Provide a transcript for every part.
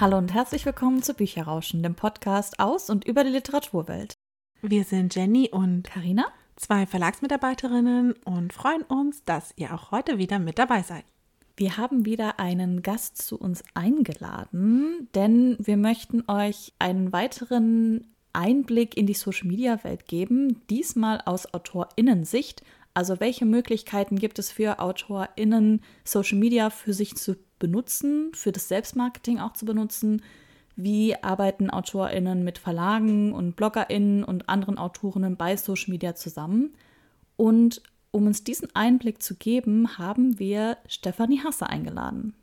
Hallo und herzlich willkommen zu Bücherrauschen, dem Podcast aus und über die Literaturwelt. Wir sind Jenny und Karina, zwei Verlagsmitarbeiterinnen und freuen uns, dass ihr auch heute wieder mit dabei seid. Wir haben wieder einen Gast zu uns eingeladen, denn wir möchten euch einen weiteren Einblick in die Social-Media-Welt geben, diesmal aus Autorinnensicht. Also welche Möglichkeiten gibt es für Autorinnen, Social Media für sich zu benutzen, für das Selbstmarketing auch zu benutzen? Wie arbeiten Autorinnen mit Verlagen und Bloggerinnen und anderen Autorinnen bei Social Media zusammen? Und um uns diesen Einblick zu geben, haben wir Stefanie Hasse eingeladen.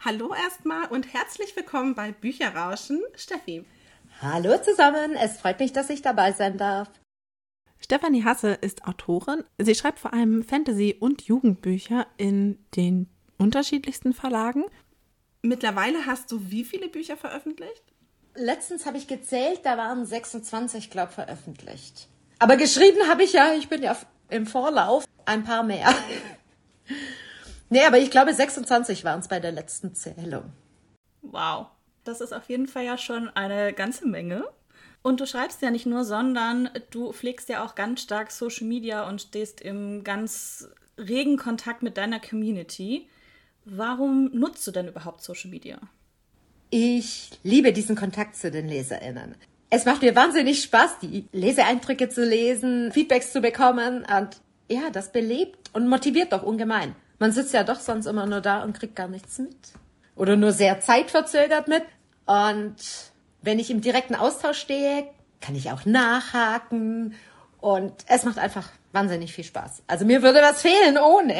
Hallo erstmal und herzlich willkommen bei Bücherrauschen, Steffi. Hallo zusammen, es freut mich, dass ich dabei sein darf. Stefanie Hasse ist Autorin. Sie schreibt vor allem Fantasy- und Jugendbücher in den unterschiedlichsten Verlagen. Mittlerweile hast du wie viele Bücher veröffentlicht? Letztens habe ich gezählt, da waren 26, glaube ich, veröffentlicht. Aber geschrieben habe ich ja, ich bin ja im Vorlauf, ein paar mehr. nee, aber ich glaube, 26 waren es bei der letzten Zählung. Wow. Das ist auf jeden Fall ja schon eine ganze Menge. Und du schreibst ja nicht nur, sondern du pflegst ja auch ganz stark Social Media und stehst im ganz regen Kontakt mit deiner Community. Warum nutzt du denn überhaupt Social Media? Ich liebe diesen Kontakt zu den LeserInnen. Es macht mir wahnsinnig Spaß, die Leseeindrücke zu lesen, Feedbacks zu bekommen und ja, das belebt und motiviert doch ungemein. Man sitzt ja doch sonst immer nur da und kriegt gar nichts mit. Oder nur sehr zeitverzögert mit. Und wenn ich im direkten Austausch stehe, kann ich auch nachhaken. Und es macht einfach wahnsinnig viel Spaß. Also mir würde was fehlen ohne.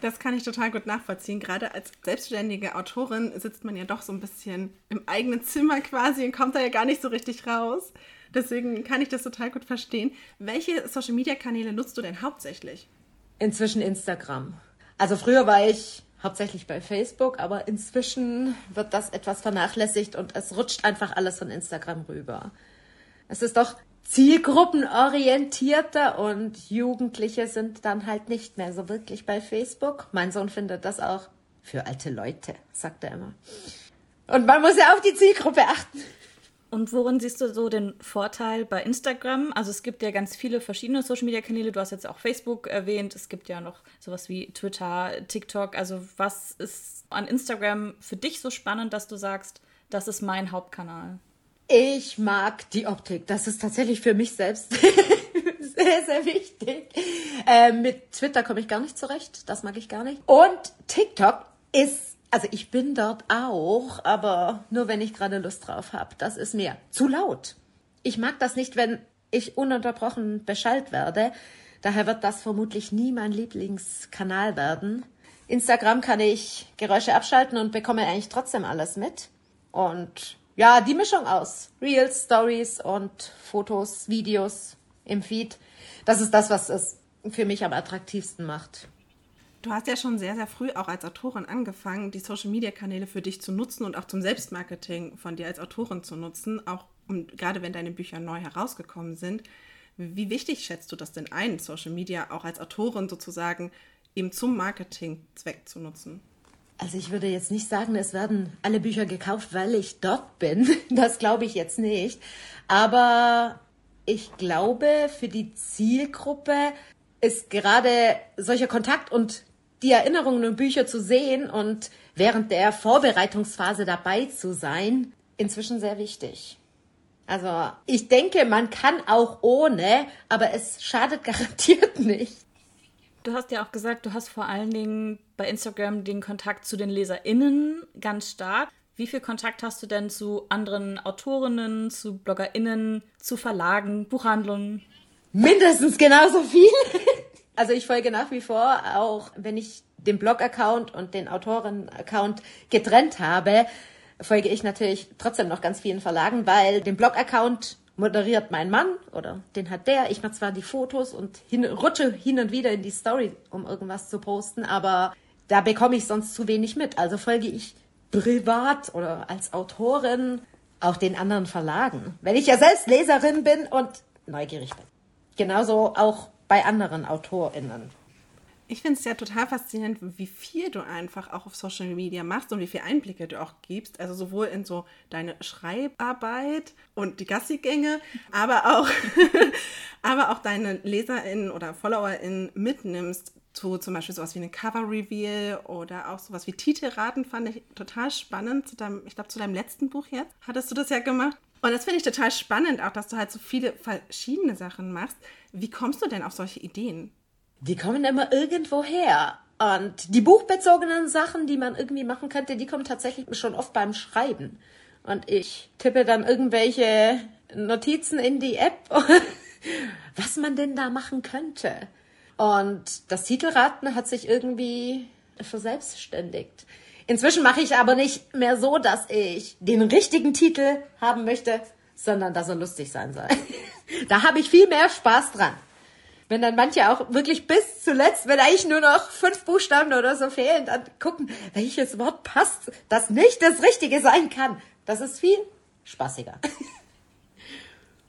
Das kann ich total gut nachvollziehen. Gerade als selbstständige Autorin sitzt man ja doch so ein bisschen im eigenen Zimmer quasi und kommt da ja gar nicht so richtig raus. Deswegen kann ich das total gut verstehen. Welche Social-Media-Kanäle nutzt du denn hauptsächlich? Inzwischen Instagram. Also früher war ich hauptsächlich bei Facebook, aber inzwischen wird das etwas vernachlässigt und es rutscht einfach alles von Instagram rüber. Es ist doch zielgruppenorientierter und Jugendliche sind dann halt nicht mehr so wirklich bei Facebook. Mein Sohn findet das auch für alte Leute, sagt er immer. Und man muss ja auf die Zielgruppe achten. Und worin siehst du so den Vorteil bei Instagram? Also es gibt ja ganz viele verschiedene Social-Media-Kanäle. Du hast jetzt auch Facebook erwähnt. Es gibt ja noch sowas wie Twitter, TikTok. Also was ist an Instagram für dich so spannend, dass du sagst, das ist mein Hauptkanal? Ich mag die Optik. Das ist tatsächlich für mich selbst sehr, sehr wichtig. Äh, mit Twitter komme ich gar nicht zurecht. Das mag ich gar nicht. Und TikTok ist, also ich bin dort auch, aber nur wenn ich gerade Lust drauf habe. Das ist mir zu laut. Ich mag das nicht, wenn ich ununterbrochen beschallt werde. Daher wird das vermutlich nie mein Lieblingskanal werden. Instagram kann ich Geräusche abschalten und bekomme eigentlich trotzdem alles mit. Und ja, die Mischung aus Reels, Stories und Fotos, Videos im Feed. Das ist das, was es für mich am attraktivsten macht. Du hast ja schon sehr, sehr früh auch als Autorin angefangen, die Social-Media-Kanäle für dich zu nutzen und auch zum Selbstmarketing von dir als Autorin zu nutzen, auch um, gerade wenn deine Bücher neu herausgekommen sind. Wie wichtig schätzt du das denn ein, Social Media auch als Autorin sozusagen eben zum Marketingzweck zu nutzen? Also ich würde jetzt nicht sagen, es werden alle Bücher gekauft, weil ich dort bin. Das glaube ich jetzt nicht. Aber ich glaube, für die Zielgruppe ist gerade solcher Kontakt und die Erinnerungen und Bücher zu sehen und während der Vorbereitungsphase dabei zu sein, inzwischen sehr wichtig. Also ich denke, man kann auch ohne, aber es schadet garantiert nicht. Du hast ja auch gesagt, du hast vor allen Dingen bei Instagram den Kontakt zu den LeserInnen ganz stark. Wie viel Kontakt hast du denn zu anderen Autorinnen, zu BloggerInnen, zu Verlagen, Buchhandlungen? Mindestens genauso viel. Also ich folge nach wie vor, auch wenn ich den Blog-Account und den Autoren-Account getrennt habe, folge ich natürlich trotzdem noch ganz vielen Verlagen, weil den Blog-Account moderiert mein Mann oder den hat der. Ich mache zwar die Fotos und hin, rutsche hin und wieder in die Story, um irgendwas zu posten, aber da bekomme ich sonst zu wenig mit. Also folge ich privat oder als Autorin auch den anderen Verlagen, wenn ich ja selbst Leserin bin und neugierig bin. Genauso auch bei anderen AutorInnen. Ich finde es ja total faszinierend, wie viel du einfach auch auf Social Media machst und wie viele Einblicke du auch gibst. Also sowohl in so deine Schreibarbeit und die Gassigänge, aber auch, aber auch deine LeserInnen oder FollowerInnen mitnimmst zu zum Beispiel sowas wie eine Cover-Reveal oder auch sowas wie Titelraten fand ich total spannend. Deinem, ich glaube, zu deinem letzten Buch jetzt hattest du das ja gemacht. Und das finde ich total spannend, auch dass du halt so viele verschiedene Sachen machst. Wie kommst du denn auf solche Ideen? Die kommen immer irgendwo her. Und die buchbezogenen Sachen, die man irgendwie machen könnte, die kommen tatsächlich schon oft beim Schreiben. Und ich tippe dann irgendwelche Notizen in die App, was man denn da machen könnte. Und das Titelraten hat sich irgendwie verselbstständigt. Inzwischen mache ich aber nicht mehr so, dass ich den richtigen Titel haben möchte, sondern dass er lustig sein soll. da habe ich viel mehr Spaß dran. Wenn dann manche auch wirklich bis zuletzt, wenn eigentlich nur noch fünf Buchstaben oder so fehlen, dann gucken, welches Wort passt, das nicht das Richtige sein kann. Das ist viel spaßiger.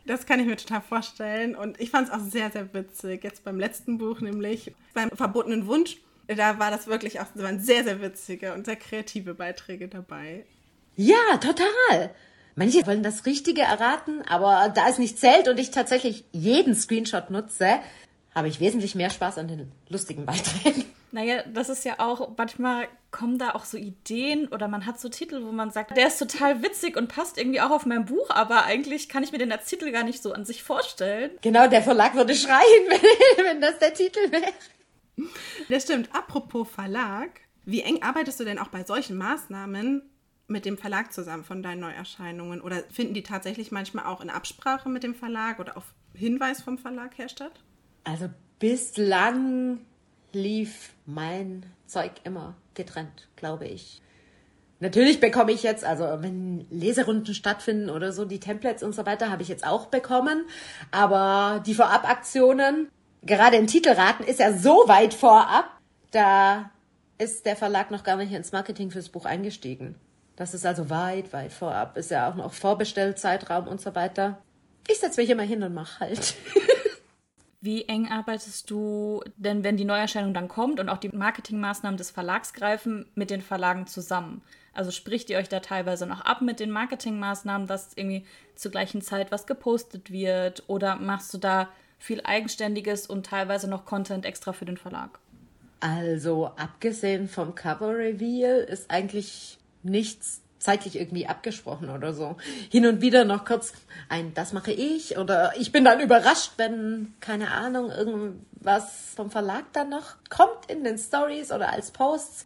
Das kann ich mir total vorstellen. Und ich fand es auch sehr, sehr witzig. Jetzt beim letzten Buch, nämlich beim verbotenen Wunsch, da war das wirklich auch, da waren sehr, sehr witzige und sehr kreative Beiträge dabei. Ja, total. Manche wollen das Richtige erraten, aber da es nicht zählt und ich tatsächlich jeden Screenshot nutze, habe ich wesentlich mehr Spaß an den lustigen Beiträgen. Naja, das ist ja auch, manchmal kommen da auch so Ideen oder man hat so Titel, wo man sagt, der ist total witzig und passt irgendwie auch auf mein Buch, aber eigentlich kann ich mir den als Titel gar nicht so an sich vorstellen. Genau, der Verlag würde schreien, wenn, wenn das der Titel wäre. Das stimmt. Apropos Verlag, wie eng arbeitest du denn auch bei solchen Maßnahmen mit dem Verlag zusammen von deinen Neuerscheinungen? Oder finden die tatsächlich manchmal auch in Absprache mit dem Verlag oder auf Hinweis vom Verlag her statt? Also bislang lief mein Zeug immer getrennt, glaube ich. Natürlich bekomme ich jetzt, also wenn Leserunden stattfinden oder so, die Templates und so weiter habe ich jetzt auch bekommen. Aber die Vorabaktionen gerade im Titelraten ist er so weit vorab, da ist der Verlag noch gar nicht ins Marketing fürs Buch eingestiegen. Das ist also weit, weit vorab. Ist ja auch noch Vorbestellzeitraum und so weiter. Ich setze mich immer hin und mache halt. Wie eng arbeitest du denn, wenn die Neuerscheinung dann kommt und auch die Marketingmaßnahmen des Verlags greifen, mit den Verlagen zusammen? Also spricht ihr euch da teilweise noch ab mit den Marketingmaßnahmen, dass irgendwie zur gleichen Zeit was gepostet wird? Oder machst du da viel Eigenständiges und teilweise noch Content extra für den Verlag. Also, abgesehen vom Cover Reveal ist eigentlich nichts zeitlich irgendwie abgesprochen oder so. Hin und wieder noch kurz ein, das mache ich oder ich bin dann überrascht, wenn, keine Ahnung, irgendwas vom Verlag dann noch kommt in den Stories oder als Posts.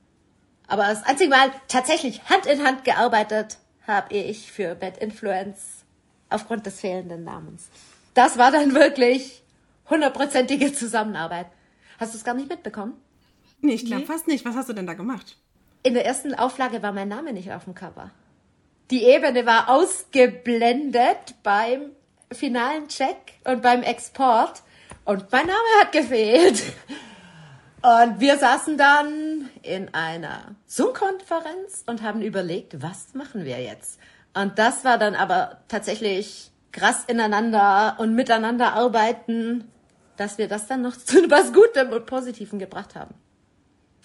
Aber das einzige Mal tatsächlich Hand in Hand gearbeitet habe ich für Bad Influence aufgrund des fehlenden Namens. Das war dann wirklich hundertprozentige Zusammenarbeit. Hast du es gar nicht mitbekommen? Nee, ich glaube nee. fast nicht. Was hast du denn da gemacht? In der ersten Auflage war mein Name nicht auf dem Cover. Die Ebene war ausgeblendet beim finalen Check und beim Export und mein Name hat gefehlt. Und wir saßen dann in einer Zoom-Konferenz und haben überlegt, was machen wir jetzt? Und das war dann aber tatsächlich krass ineinander und miteinander arbeiten dass wir das dann noch zu was Gutem und Positivem gebracht haben.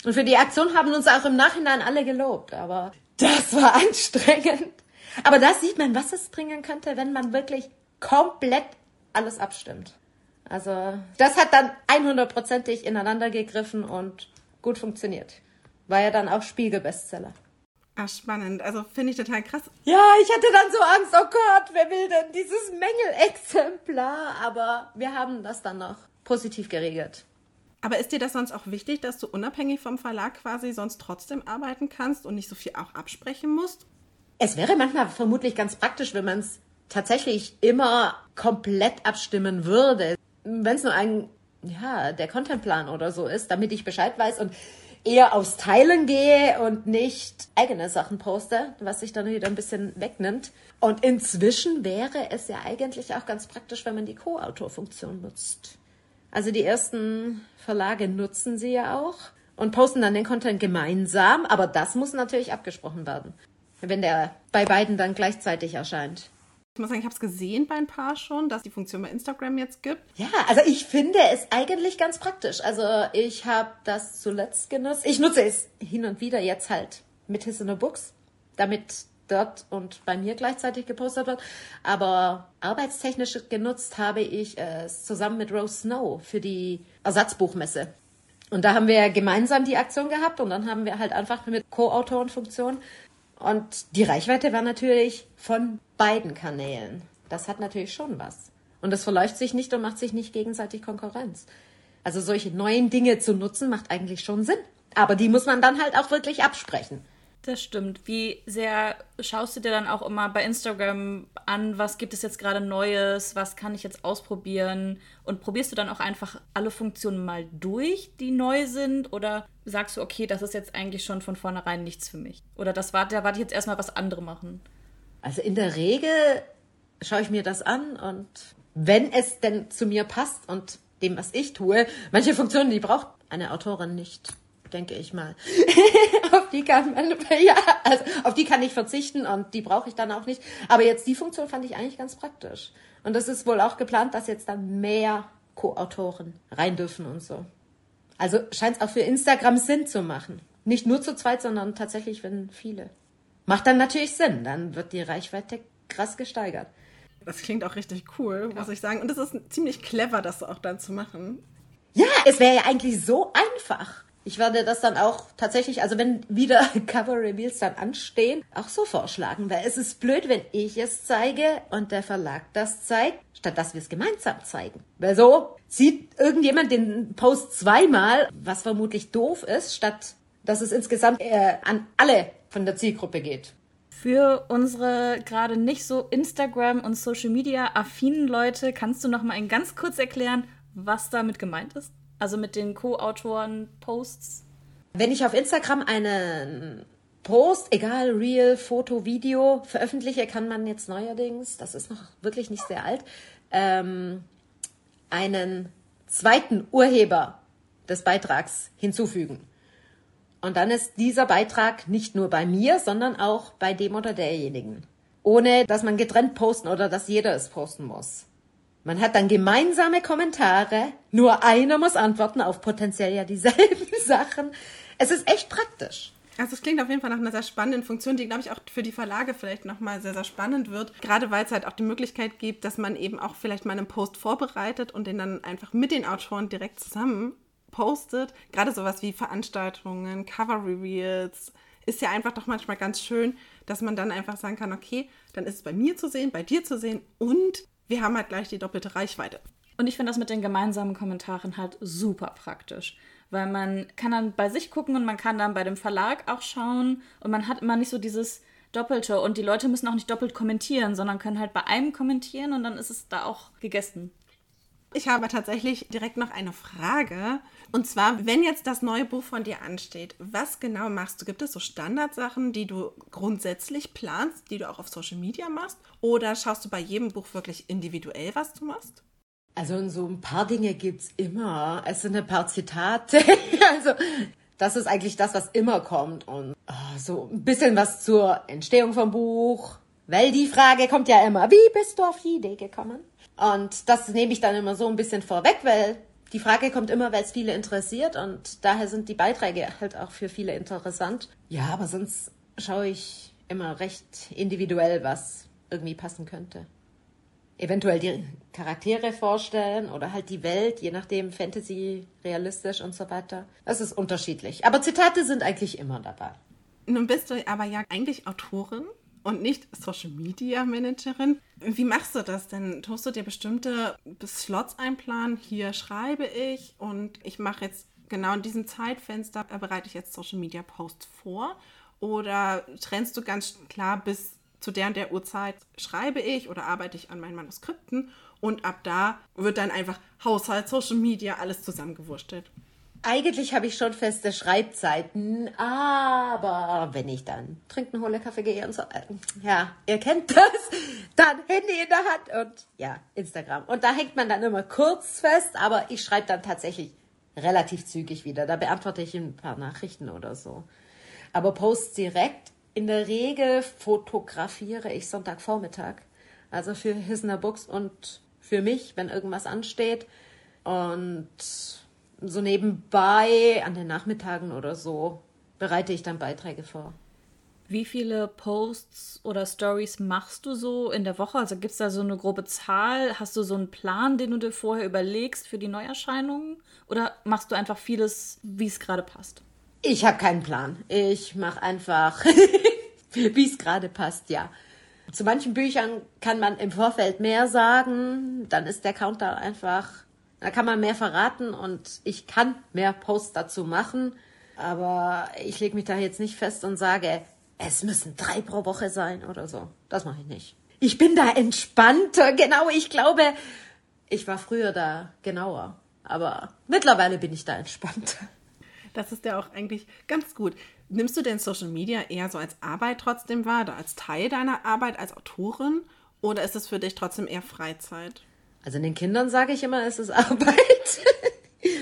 Und für die Aktion haben uns auch im Nachhinein alle gelobt, aber das war anstrengend. Aber da sieht man, was es bringen könnte, wenn man wirklich komplett alles abstimmt. Also, das hat dann 100%ig ineinander gegriffen und gut funktioniert. War ja dann auch Spiegel-Bestseller. Ah, spannend. Also finde ich total krass. Ja, ich hatte dann so Angst, oh Gott, wer will denn dieses Mängelexemplar? Aber wir haben das dann noch positiv geregelt. Aber ist dir das sonst auch wichtig, dass du unabhängig vom Verlag quasi sonst trotzdem arbeiten kannst und nicht so viel auch absprechen musst? Es wäre manchmal vermutlich ganz praktisch, wenn man es tatsächlich immer komplett abstimmen würde. Wenn es nur ein, ja, der Contentplan oder so ist, damit ich Bescheid weiß und eher aufs Teilen gehe und nicht eigene Sachen poste, was sich dann wieder ein bisschen wegnimmt. Und inzwischen wäre es ja eigentlich auch ganz praktisch, wenn man die Co-Autor-Funktion nutzt. Also die ersten Verlage nutzen sie ja auch und posten dann den Content gemeinsam, aber das muss natürlich abgesprochen werden, wenn der bei beiden dann gleichzeitig erscheint. Ich muss sagen, ich habe es gesehen bei ein paar schon, dass die Funktion bei Instagram jetzt gibt. Ja, also ich finde es eigentlich ganz praktisch. Also ich habe das zuletzt genutzt. Ich nutze es hin und wieder jetzt halt mit His in the Books, damit dort und bei mir gleichzeitig gepostet wird. Aber arbeitstechnisch genutzt habe ich es zusammen mit Rose Snow für die Ersatzbuchmesse. Und da haben wir gemeinsam die Aktion gehabt und dann haben wir halt einfach mit Co-Autorenfunktion und die Reichweite war natürlich von beiden Kanälen. Das hat natürlich schon was. Und das verläuft sich nicht und macht sich nicht gegenseitig Konkurrenz. Also solche neuen Dinge zu nutzen, macht eigentlich schon Sinn. Aber die muss man dann halt auch wirklich absprechen. Das stimmt. Wie sehr schaust du dir dann auch immer bei Instagram an, was gibt es jetzt gerade Neues, was kann ich jetzt ausprobieren? Und probierst du dann auch einfach alle Funktionen mal durch, die neu sind? Oder sagst du, okay, das ist jetzt eigentlich schon von vornherein nichts für mich? Oder das war, da warte ich jetzt erstmal, was andere machen? Also in der Regel schaue ich mir das an und wenn es denn zu mir passt und dem, was ich tue, manche Funktionen, die braucht eine Autorin nicht denke ich mal. auf die kann man, ja, also auf die kann ich verzichten und die brauche ich dann auch nicht. Aber jetzt die Funktion fand ich eigentlich ganz praktisch. Und das ist wohl auch geplant, dass jetzt dann mehr Co-Autoren rein dürfen und so. Also scheint es auch für Instagram Sinn zu machen. Nicht nur zu zweit, sondern tatsächlich, wenn viele. Macht dann natürlich Sinn. Dann wird die Reichweite krass gesteigert. Das klingt auch richtig cool, muss ich sagen. Und es ist ziemlich clever, das auch dann zu machen. Ja, es wäre ja eigentlich so einfach. Ich werde das dann auch tatsächlich, also wenn wieder Cover Reveals dann anstehen, auch so vorschlagen, weil es ist blöd, wenn ich es zeige und der Verlag das zeigt, statt dass wir es gemeinsam zeigen. Weil so sieht irgendjemand den Post zweimal, was vermutlich doof ist, statt dass es insgesamt äh, an alle von der Zielgruppe geht. Für unsere gerade nicht so Instagram und Social Media affinen Leute, kannst du noch mal ganz kurz erklären, was damit gemeint ist? Also mit den Co-Autoren Posts? Wenn ich auf Instagram einen Post, egal Real, Foto, Video, veröffentliche, kann man jetzt neuerdings, das ist noch wirklich nicht sehr alt, ähm, einen zweiten Urheber des Beitrags hinzufügen. Und dann ist dieser Beitrag nicht nur bei mir, sondern auch bei dem oder derjenigen. Ohne dass man getrennt posten oder dass jeder es posten muss. Man hat dann gemeinsame Kommentare. Nur einer muss antworten auf potenziell ja dieselben Sachen. Es ist echt praktisch. Also es klingt auf jeden Fall nach einer sehr spannenden Funktion, die, glaube ich, auch für die Verlage vielleicht nochmal sehr, sehr spannend wird. Gerade weil es halt auch die Möglichkeit gibt, dass man eben auch vielleicht mal einen Post vorbereitet und den dann einfach mit den Autoren direkt zusammen postet. Gerade sowas wie Veranstaltungen, Cover-Reveals ist ja einfach doch manchmal ganz schön, dass man dann einfach sagen kann, okay, dann ist es bei mir zu sehen, bei dir zu sehen und wir haben halt gleich die doppelte Reichweite. Und ich finde das mit den gemeinsamen Kommentaren halt super praktisch, weil man kann dann bei sich gucken und man kann dann bei dem Verlag auch schauen und man hat immer nicht so dieses Doppelte und die Leute müssen auch nicht doppelt kommentieren, sondern können halt bei einem kommentieren und dann ist es da auch gegessen. Ich habe tatsächlich direkt noch eine Frage. Und zwar, wenn jetzt das neue Buch von dir ansteht, was genau machst du? Gibt es so Standardsachen, die du grundsätzlich planst, die du auch auf Social Media machst? Oder schaust du bei jedem Buch wirklich individuell, was du machst? Also so ein paar Dinge gibt es immer. Es sind ein paar Zitate. also das ist eigentlich das, was immer kommt. Und oh, so ein bisschen was zur Entstehung vom Buch. Weil die Frage kommt ja immer, wie bist du auf die Idee gekommen? Und das nehme ich dann immer so ein bisschen vorweg, weil die Frage kommt immer, weil es viele interessiert und daher sind die Beiträge halt auch für viele interessant. Ja, aber sonst schaue ich immer recht individuell, was irgendwie passen könnte. Eventuell die Charaktere vorstellen oder halt die Welt, je nachdem Fantasy, realistisch und so weiter. Das ist unterschiedlich. Aber Zitate sind eigentlich immer dabei. Nun bist du aber ja eigentlich Autorin und nicht Social Media Managerin. Wie machst du das denn? Tust du dir bestimmte Slots einplanen? Hier schreibe ich und ich mache jetzt genau in diesem Zeitfenster bereite ich jetzt Social Media Posts vor? Oder trennst du ganz klar bis zu der und der Uhrzeit schreibe ich oder arbeite ich an meinen Manuskripten und ab da wird dann einfach Haushalt, Social Media, alles zusammengewurschtelt? Eigentlich habe ich schon feste Schreibzeiten, aber wenn ich dann trinken, hole, Kaffee gehe und so, äh, ja, ihr kennt das, dann Handy in der Hand und ja, Instagram. Und da hängt man dann immer kurz fest, aber ich schreibe dann tatsächlich relativ zügig wieder. Da beantworte ich ein paar Nachrichten oder so. Aber Posts direkt, in der Regel fotografiere ich Sonntagvormittag Also für Hissner Books und für mich, wenn irgendwas ansteht. Und so nebenbei an den Nachmittagen oder so bereite ich dann Beiträge vor. Wie viele Posts oder Stories machst du so in der Woche? Also gibt es da so eine grobe Zahl? Hast du so einen Plan, den du dir vorher überlegst für die Neuerscheinungen? Oder machst du einfach vieles, wie es gerade passt? Ich habe keinen Plan. Ich mache einfach, wie es gerade passt, ja. Zu manchen Büchern kann man im Vorfeld mehr sagen, dann ist der Counter einfach, da kann man mehr verraten und ich kann mehr Posts dazu machen. Aber ich lege mich da jetzt nicht fest und sage, es müssen drei pro Woche sein oder so. Das mache ich nicht. Ich bin da entspannter, genau. Ich glaube, ich war früher da genauer. Aber mittlerweile bin ich da entspannter. Das ist ja auch eigentlich ganz gut. Nimmst du denn Social Media eher so als Arbeit trotzdem wahr oder als Teil deiner Arbeit als Autorin? Oder ist es für dich trotzdem eher Freizeit? Also den Kindern sage ich immer, es ist Arbeit.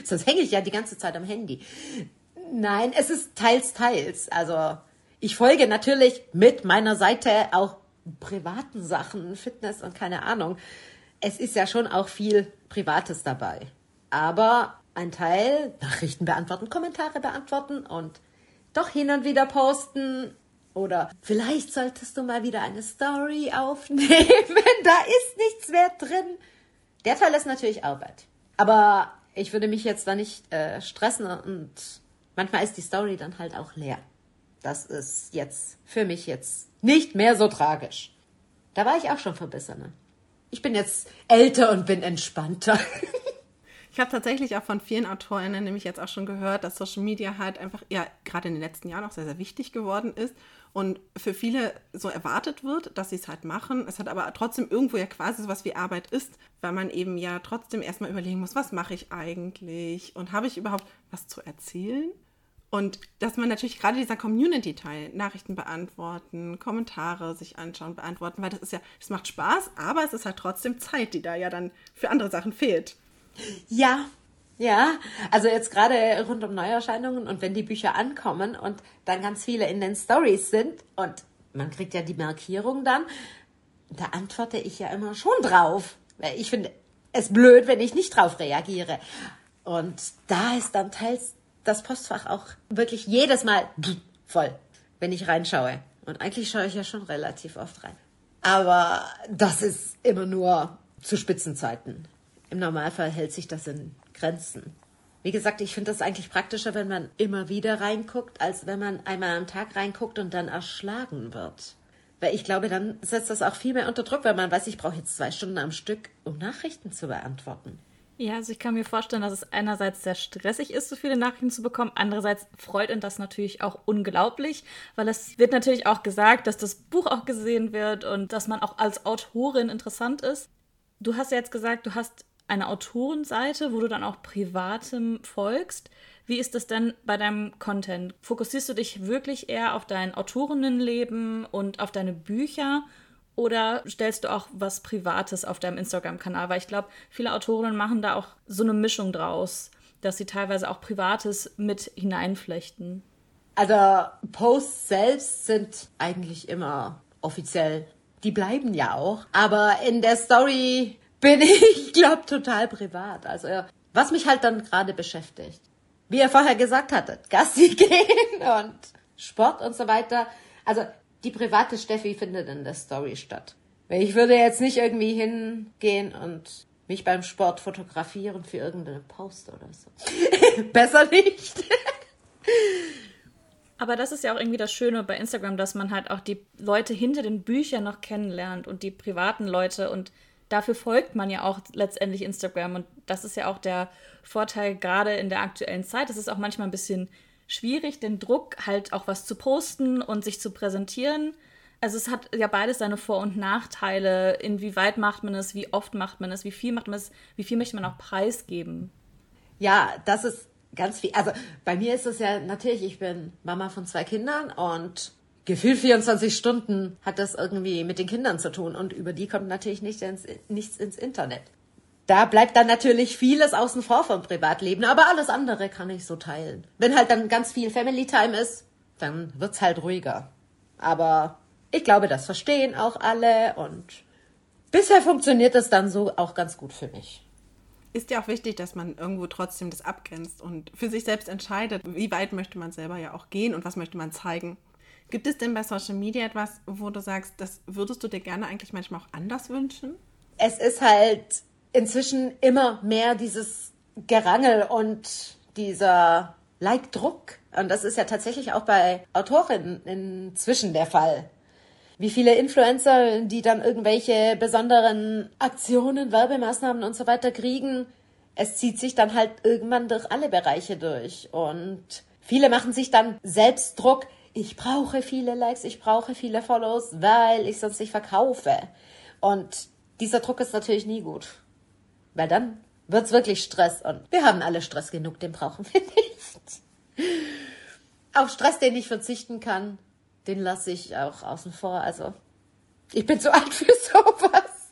Sonst hänge ich ja die ganze Zeit am Handy. Nein, es ist teils, teils. Also ich folge natürlich mit meiner Seite auch privaten Sachen, Fitness und keine Ahnung. Es ist ja schon auch viel Privates dabei. Aber ein Teil Nachrichten beantworten, Kommentare beantworten und doch hin und wieder posten. Oder vielleicht solltest du mal wieder eine Story aufnehmen. da ist nichts mehr drin. Der Teil ist natürlich Arbeit. Aber ich würde mich jetzt da nicht äh, stressen und manchmal ist die Story dann halt auch leer. Das ist jetzt für mich jetzt nicht mehr so tragisch. Da war ich auch schon verbissener. Ich bin jetzt älter und bin entspannter. Ich habe tatsächlich auch von vielen Autorinnen nämlich jetzt auch schon gehört, dass Social Media halt einfach ja gerade in den letzten Jahren auch sehr, sehr wichtig geworden ist und für viele so erwartet wird, dass sie es halt machen. Es hat aber trotzdem irgendwo ja quasi so was wie Arbeit ist, weil man eben ja trotzdem erstmal überlegen muss, was mache ich eigentlich und habe ich überhaupt was zu erzählen? Und dass man natürlich gerade dieser Community-Teil, Nachrichten beantworten, Kommentare sich anschauen, beantworten, weil das ist ja, es macht Spaß, aber es ist halt trotzdem Zeit, die da ja dann für andere Sachen fehlt. Ja, ja, also jetzt gerade rund um Neuerscheinungen und wenn die Bücher ankommen und dann ganz viele in den Stories sind und man kriegt ja die Markierung dann, da antworte ich ja immer schon drauf. Weil ich finde es blöd, wenn ich nicht drauf reagiere. Und da ist dann teils das Postfach auch wirklich jedes Mal voll, wenn ich reinschaue. Und eigentlich schaue ich ja schon relativ oft rein. Aber das ist immer nur zu Spitzenzeiten. Im Normalfall hält sich das in Grenzen. Wie gesagt, ich finde das eigentlich praktischer, wenn man immer wieder reinguckt, als wenn man einmal am Tag reinguckt und dann erschlagen wird. Weil ich glaube, dann setzt das auch viel mehr unter Druck, wenn man weiß, ich brauche jetzt zwei Stunden am Stück, um Nachrichten zu beantworten. Ja, also ich kann mir vorstellen, dass es einerseits sehr stressig ist, so viele Nachrichten zu bekommen. Andererseits freut ihn das natürlich auch unglaublich, weil es wird natürlich auch gesagt, dass das Buch auch gesehen wird und dass man auch als Autorin interessant ist. Du hast ja jetzt gesagt, du hast eine Autorenseite, wo du dann auch privatem folgst. Wie ist das denn bei deinem Content? Fokussierst du dich wirklich eher auf dein Autorinnenleben und auf deine Bücher oder stellst du auch was Privates auf deinem Instagram-Kanal? Weil ich glaube, viele Autorinnen machen da auch so eine Mischung draus, dass sie teilweise auch Privates mit hineinflechten. Also Posts selbst sind eigentlich immer offiziell. Die bleiben ja auch. Aber in der Story bin ich, glaube total privat. Also was mich halt dann gerade beschäftigt. Wie ihr vorher gesagt hattet, Gassi gehen und Sport und so weiter. Also die private Steffi findet in der Story statt. Ich würde jetzt nicht irgendwie hingehen und mich beim Sport fotografieren für irgendeine Post oder so. Besser nicht. Aber das ist ja auch irgendwie das Schöne bei Instagram, dass man halt auch die Leute hinter den Büchern noch kennenlernt und die privaten Leute und dafür folgt man ja auch letztendlich Instagram und das ist ja auch der Vorteil gerade in der aktuellen Zeit. Es ist auch manchmal ein bisschen schwierig, den Druck halt auch was zu posten und sich zu präsentieren. Also es hat ja beides seine Vor- und Nachteile. Inwieweit macht man es, wie oft macht man es, wie viel macht man es, wie viel möchte man auch preisgeben? Ja, das ist ganz viel. Also bei mir ist es ja natürlich, ich bin Mama von zwei Kindern und gefühlt 24 Stunden hat das irgendwie mit den Kindern zu tun und über die kommt natürlich nicht ins, nichts ins Internet. Da bleibt dann natürlich vieles außen vor vom Privatleben, aber alles andere kann ich so teilen. Wenn halt dann ganz viel Family Time ist, dann wird's halt ruhiger. Aber ich glaube, das verstehen auch alle und bisher funktioniert das dann so auch ganz gut für mich. Ist ja auch wichtig, dass man irgendwo trotzdem das abgrenzt und für sich selbst entscheidet, wie weit möchte man selber ja auch gehen und was möchte man zeigen. Gibt es denn bei Social Media etwas, wo du sagst, das würdest du dir gerne eigentlich manchmal auch anders wünschen? Es ist halt inzwischen immer mehr dieses Gerangel und dieser Like-Druck. Und das ist ja tatsächlich auch bei Autorinnen inzwischen der Fall. Wie viele Influencer, die dann irgendwelche besonderen Aktionen, Werbemaßnahmen und so weiter kriegen, es zieht sich dann halt irgendwann durch alle Bereiche durch. Und viele machen sich dann selbst Druck, ich brauche viele Likes, ich brauche viele Follows, weil ich sonst nicht verkaufe. Und dieser Druck ist natürlich nie gut. Weil dann wird's wirklich Stress und wir haben alle Stress genug, den brauchen wir nicht. Auf Stress, den ich verzichten kann, den lasse ich auch außen vor. Also, ich bin zu alt für sowas.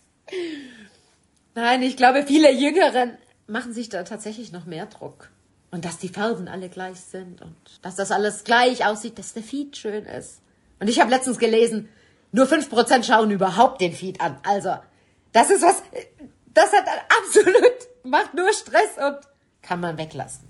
Nein, ich glaube, viele Jüngeren machen sich da tatsächlich noch mehr Druck. Und dass die Farben alle gleich sind und dass das alles gleich aussieht, dass der Feed schön ist. Und ich habe letztens gelesen, nur 5% schauen überhaupt den Feed an. Also, das ist was, das hat absolut, macht nur Stress und kann man weglassen.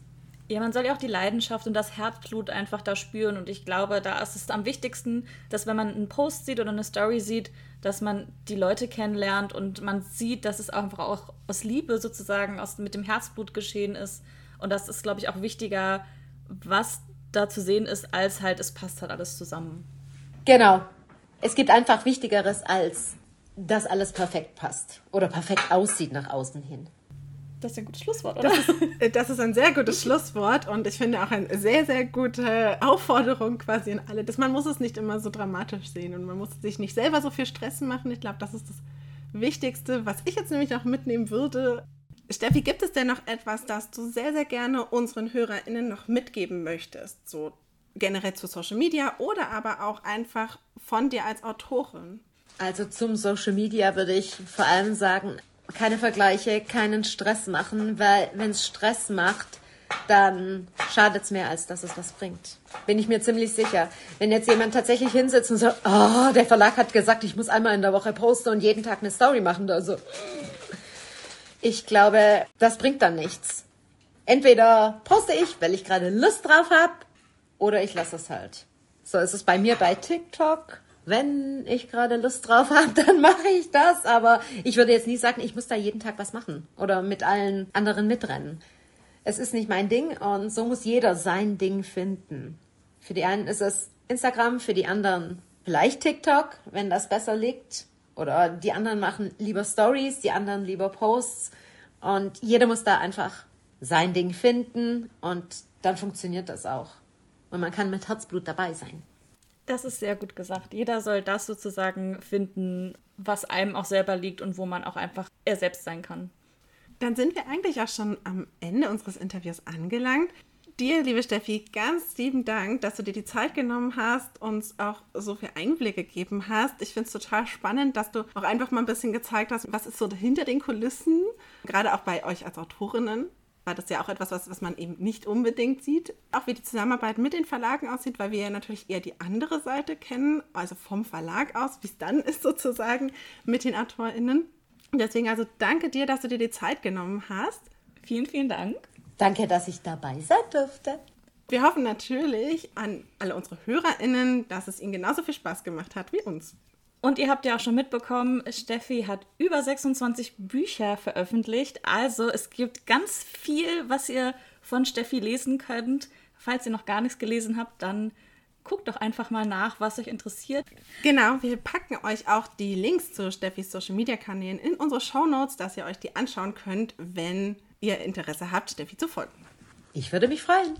Ja, man soll ja auch die Leidenschaft und das Herzblut einfach da spüren. Und ich glaube, da ist es am wichtigsten, dass wenn man einen Post sieht oder eine Story sieht, dass man die Leute kennenlernt und man sieht, dass es einfach auch aus Liebe sozusagen aus, mit dem Herzblut geschehen ist. Und das ist, glaube ich, auch wichtiger, was da zu sehen ist, als halt, es passt halt alles zusammen. Genau. Es gibt einfach Wichtigeres, als dass alles perfekt passt oder perfekt aussieht nach außen hin. Das ist ein gutes Schlusswort, oder? Das ist, das ist ein sehr gutes Schlusswort und ich finde auch eine sehr, sehr gute Aufforderung quasi an alle. Dass man muss es nicht immer so dramatisch sehen und man muss sich nicht selber so viel Stress machen. Ich glaube, das ist das Wichtigste, was ich jetzt nämlich noch mitnehmen würde. Steffi, gibt es denn noch etwas, das du sehr, sehr gerne unseren HörerInnen noch mitgeben möchtest? So generell zu Social Media oder aber auch einfach von dir als Autorin? Also zum Social Media würde ich vor allem sagen, keine Vergleiche, keinen Stress machen, weil wenn es Stress macht, dann schadet es mehr, als dass es was bringt. Bin ich mir ziemlich sicher. Wenn jetzt jemand tatsächlich hinsetzt und sagt, oh, der Verlag hat gesagt, ich muss einmal in der Woche posten und jeden Tag eine Story machen, also ich glaube, das bringt dann nichts. Entweder poste ich, weil ich gerade Lust drauf habe, oder ich lasse es halt. So ist es bei mir bei TikTok wenn ich gerade Lust drauf habe, dann mache ich das. Aber ich würde jetzt nie sagen, ich muss da jeden Tag was machen oder mit allen anderen mitrennen. Es ist nicht mein Ding und so muss jeder sein Ding finden. Für die einen ist es Instagram, für die anderen vielleicht TikTok, wenn das besser liegt. Oder die anderen machen lieber Stories, die anderen lieber Posts. Und jeder muss da einfach sein Ding finden und dann funktioniert das auch. Und man kann mit Herzblut dabei sein. Das ist sehr gut gesagt. Jeder soll das sozusagen finden, was einem auch selber liegt und wo man auch einfach er selbst sein kann. Dann sind wir eigentlich auch schon am Ende unseres Interviews angelangt. Dir, liebe Steffi, ganz lieben Dank, dass du dir die Zeit genommen hast, uns auch so viel Einblicke gegeben hast. Ich finde es total spannend, dass du auch einfach mal ein bisschen gezeigt hast, was ist so hinter den Kulissen, gerade auch bei euch als Autorinnen war das ja auch etwas, was, was man eben nicht unbedingt sieht. Auch wie die Zusammenarbeit mit den Verlagen aussieht, weil wir ja natürlich eher die andere Seite kennen, also vom Verlag aus, wie es dann ist sozusagen mit den AutorInnen. Deswegen also danke dir, dass du dir die Zeit genommen hast. Vielen, vielen Dank. Danke, dass ich dabei sein durfte. Wir hoffen natürlich an alle unsere HörerInnen, dass es ihnen genauso viel Spaß gemacht hat wie uns. Und ihr habt ja auch schon mitbekommen, Steffi hat über 26 Bücher veröffentlicht. Also es gibt ganz viel, was ihr von Steffi lesen könnt. Falls ihr noch gar nichts gelesen habt, dann guckt doch einfach mal nach, was euch interessiert. Genau, wir packen euch auch die Links zu Steffis Social Media Kanälen in unsere Show Notes, dass ihr euch die anschauen könnt, wenn ihr Interesse habt, Steffi zu folgen. Ich würde mich freuen.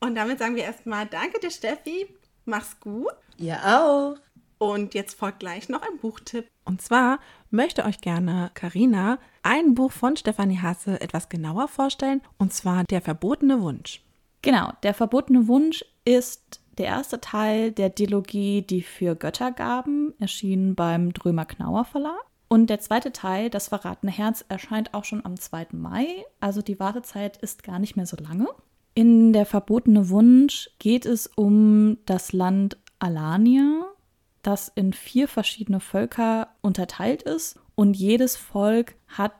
Und damit sagen wir erstmal Danke dir, Steffi. Mach's gut. Ihr auch. Und jetzt folgt gleich noch ein Buchtipp. Und zwar möchte euch gerne Karina ein Buch von Stefanie Hasse etwas genauer vorstellen, und zwar Der verbotene Wunsch. Genau, Der verbotene Wunsch ist der erste Teil der Dilogie Die vier Göttergaben, erschienen beim Drömer Knauer Verlag. Und der zweite Teil, Das verratene Herz, erscheint auch schon am 2. Mai, also die Wartezeit ist gar nicht mehr so lange. In Der verbotene Wunsch geht es um das Land Alania, das in vier verschiedene Völker unterteilt ist und jedes Volk hat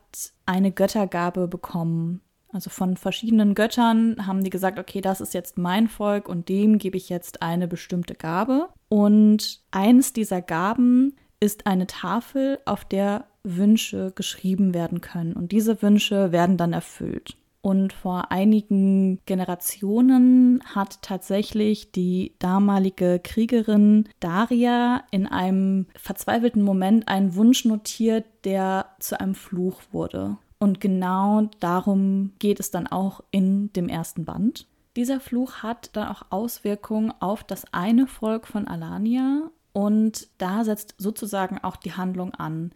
eine Göttergabe bekommen. Also von verschiedenen Göttern haben die gesagt, okay, das ist jetzt mein Volk und dem gebe ich jetzt eine bestimmte Gabe. Und eines dieser Gaben ist eine Tafel, auf der Wünsche geschrieben werden können. Und diese Wünsche werden dann erfüllt. Und vor einigen Generationen hat tatsächlich die damalige Kriegerin Daria in einem verzweifelten Moment einen Wunsch notiert, der zu einem Fluch wurde. Und genau darum geht es dann auch in dem ersten Band. Dieser Fluch hat dann auch Auswirkungen auf das eine Volk von Alania und da setzt sozusagen auch die Handlung an.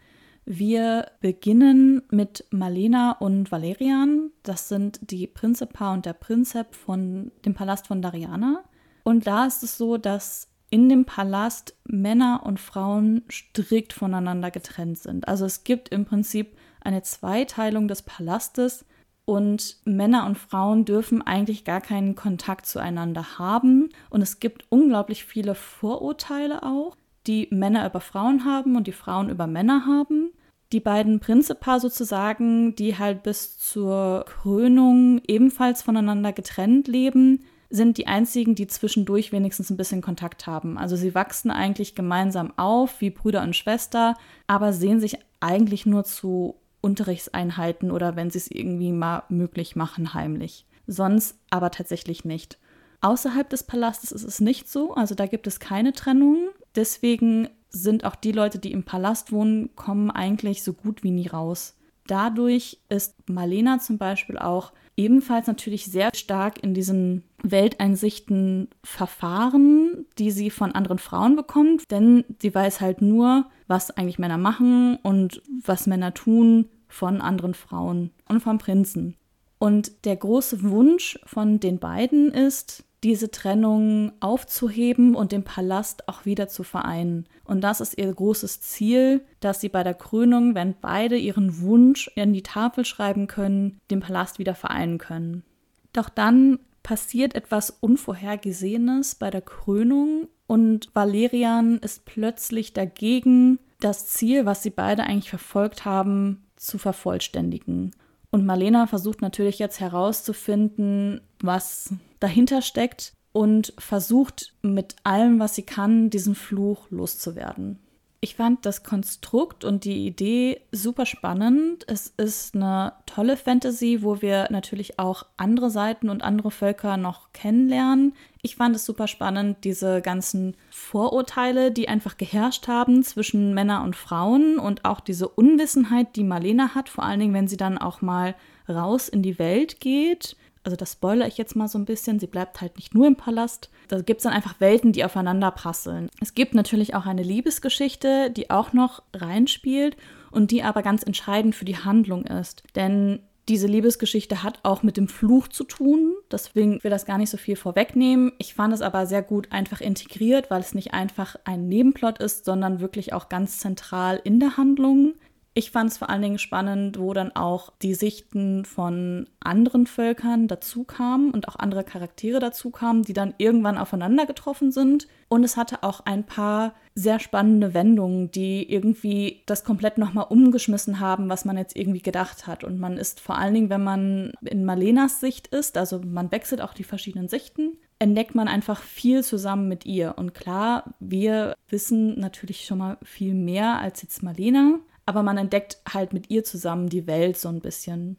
Wir beginnen mit Malena und Valerian. Das sind die Prinzipa und der Prinzep von dem Palast von Dariana. Und da ist es so, dass in dem Palast Männer und Frauen strikt voneinander getrennt sind. Also es gibt im Prinzip eine Zweiteilung des Palastes und Männer und Frauen dürfen eigentlich gar keinen Kontakt zueinander haben. Und es gibt unglaublich viele Vorurteile auch, die Männer über Frauen haben und die Frauen über Männer haben. Die beiden Prinzipa sozusagen, die halt bis zur Krönung ebenfalls voneinander getrennt leben, sind die einzigen, die zwischendurch wenigstens ein bisschen Kontakt haben. Also sie wachsen eigentlich gemeinsam auf, wie Brüder und Schwester, aber sehen sich eigentlich nur zu Unterrichtseinheiten oder wenn sie es irgendwie mal möglich machen, heimlich. Sonst aber tatsächlich nicht. Außerhalb des Palastes ist es nicht so, also da gibt es keine Trennung. Deswegen sind auch die Leute, die im Palast wohnen, kommen eigentlich so gut wie nie raus. Dadurch ist Marlena zum Beispiel auch ebenfalls natürlich sehr stark in diesen Welteinsichten verfahren, die sie von anderen Frauen bekommt, denn sie weiß halt nur, was eigentlich Männer machen und was Männer tun von anderen Frauen und vom Prinzen. Und der große Wunsch von den beiden ist, diese Trennung aufzuheben und den Palast auch wieder zu vereinen. Und das ist ihr großes Ziel, dass sie bei der Krönung, wenn beide ihren Wunsch in die Tafel schreiben können, den Palast wieder vereinen können. Doch dann passiert etwas Unvorhergesehenes bei der Krönung und Valerian ist plötzlich dagegen, das Ziel, was sie beide eigentlich verfolgt haben, zu vervollständigen. Und Marlena versucht natürlich jetzt herauszufinden, was dahinter steckt und versucht mit allem, was sie kann, diesen Fluch loszuwerden. Ich fand das Konstrukt und die Idee super spannend. Es ist eine tolle Fantasy, wo wir natürlich auch andere Seiten und andere Völker noch kennenlernen. Ich fand es super spannend, diese ganzen Vorurteile, die einfach geherrscht haben zwischen Männern und Frauen und auch diese Unwissenheit, die Marlena hat, vor allen Dingen, wenn sie dann auch mal raus in die Welt geht also das spoilere ich jetzt mal so ein bisschen, sie bleibt halt nicht nur im Palast. Da gibt es dann einfach Welten, die aufeinander prasseln. Es gibt natürlich auch eine Liebesgeschichte, die auch noch reinspielt und die aber ganz entscheidend für die Handlung ist. Denn diese Liebesgeschichte hat auch mit dem Fluch zu tun. Deswegen will das gar nicht so viel vorwegnehmen. Ich fand es aber sehr gut einfach integriert, weil es nicht einfach ein Nebenplot ist, sondern wirklich auch ganz zentral in der Handlung. Ich fand es vor allen Dingen spannend, wo dann auch die Sichten von anderen Völkern dazu kamen und auch andere Charaktere dazu kamen, die dann irgendwann aufeinander getroffen sind. Und es hatte auch ein paar sehr spannende Wendungen, die irgendwie das komplett nochmal umgeschmissen haben, was man jetzt irgendwie gedacht hat. Und man ist vor allen Dingen, wenn man in Malenas Sicht ist, also man wechselt auch die verschiedenen Sichten, entdeckt man einfach viel zusammen mit ihr. Und klar, wir wissen natürlich schon mal viel mehr als jetzt Malena aber man entdeckt halt mit ihr zusammen die Welt so ein bisschen.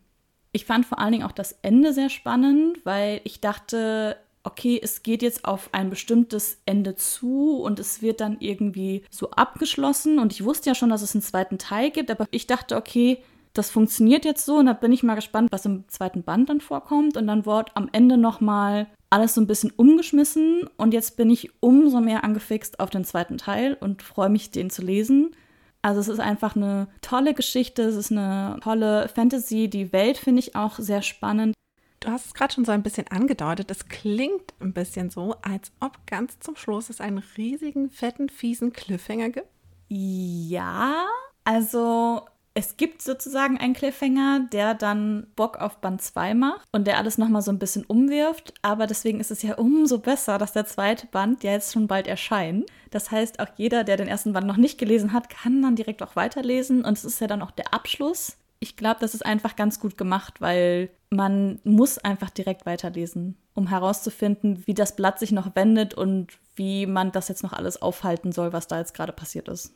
Ich fand vor allen Dingen auch das Ende sehr spannend, weil ich dachte, okay, es geht jetzt auf ein bestimmtes Ende zu und es wird dann irgendwie so abgeschlossen. Und ich wusste ja schon, dass es einen zweiten Teil gibt, aber ich dachte, okay, das funktioniert jetzt so und da bin ich mal gespannt, was im zweiten Band dann vorkommt. Und dann wurde am Ende nochmal alles so ein bisschen umgeschmissen und jetzt bin ich umso mehr angefixt auf den zweiten Teil und freue mich, den zu lesen. Also es ist einfach eine tolle Geschichte, es ist eine tolle Fantasy. Die Welt finde ich auch sehr spannend. Du hast es gerade schon so ein bisschen angedeutet. Es klingt ein bisschen so, als ob ganz zum Schluss es einen riesigen, fetten, fiesen Cliffhanger gibt. Ja, also es gibt sozusagen einen Cliffhanger, der dann Bock auf Band 2 macht und der alles nochmal so ein bisschen umwirft. Aber deswegen ist es ja umso besser, dass der zweite Band ja jetzt schon bald erscheint. Das heißt, auch jeder, der den ersten Band noch nicht gelesen hat, kann dann direkt auch weiterlesen. Und es ist ja dann auch der Abschluss. Ich glaube, das ist einfach ganz gut gemacht, weil man muss einfach direkt weiterlesen, um herauszufinden, wie das Blatt sich noch wendet und wie man das jetzt noch alles aufhalten soll, was da jetzt gerade passiert ist.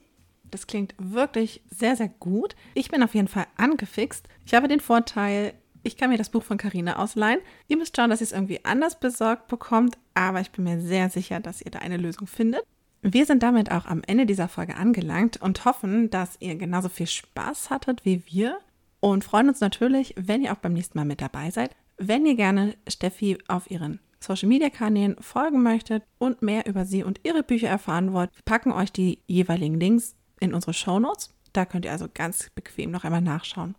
Das klingt wirklich sehr, sehr gut. Ich bin auf jeden Fall angefixt. Ich habe den Vorteil, ich kann mir das Buch von Carina ausleihen. Ihr müsst schauen, dass ihr es irgendwie anders besorgt bekommt, aber ich bin mir sehr sicher, dass ihr da eine Lösung findet. Wir sind damit auch am Ende dieser Folge angelangt und hoffen, dass ihr genauso viel Spaß hattet wie wir und freuen uns natürlich, wenn ihr auch beim nächsten Mal mit dabei seid. Wenn ihr gerne Steffi auf ihren Social Media Kanälen folgen möchtet und mehr über sie und ihre Bücher erfahren wollt, packen euch die jeweiligen Links in unsere Shownotes. Da könnt ihr also ganz bequem noch einmal nachschauen.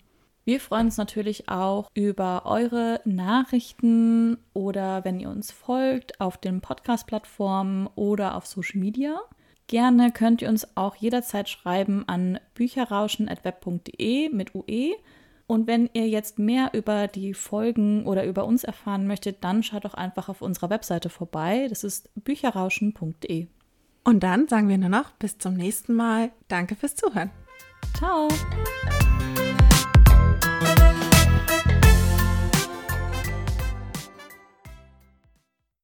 Wir freuen uns natürlich auch über eure Nachrichten oder wenn ihr uns folgt auf den Podcast-Plattformen oder auf Social Media. Gerne könnt ihr uns auch jederzeit schreiben an bücherrauschen.web.de mit UE. Und wenn ihr jetzt mehr über die Folgen oder über uns erfahren möchtet, dann schaut doch einfach auf unserer Webseite vorbei. Das ist bücherrauschen.de. Und dann sagen wir nur noch bis zum nächsten Mal. Danke fürs Zuhören. Ciao.